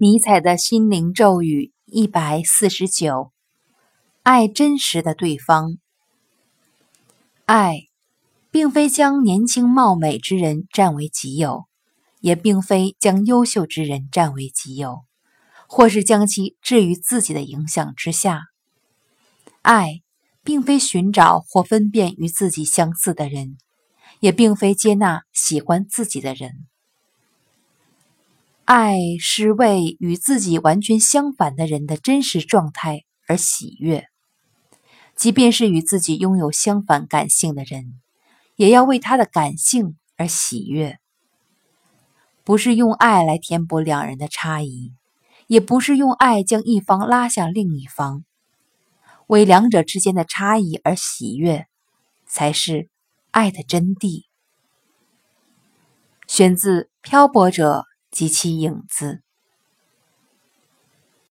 尼采的心灵咒语一百四十九：爱真实的对方。爱，并非将年轻貌美之人占为己有，也并非将优秀之人占为己有，或是将其置于自己的影响之下。爱，并非寻找或分辨与自己相似的人，也并非接纳喜欢自己的人。爱是为与自己完全相反的人的真实状态而喜悦，即便是与自己拥有相反感性的人，也要为他的感性而喜悦。不是用爱来填补两人的差异，也不是用爱将一方拉向另一方，为两者之间的差异而喜悦，才是爱的真谛。选自《漂泊者》。及其影子。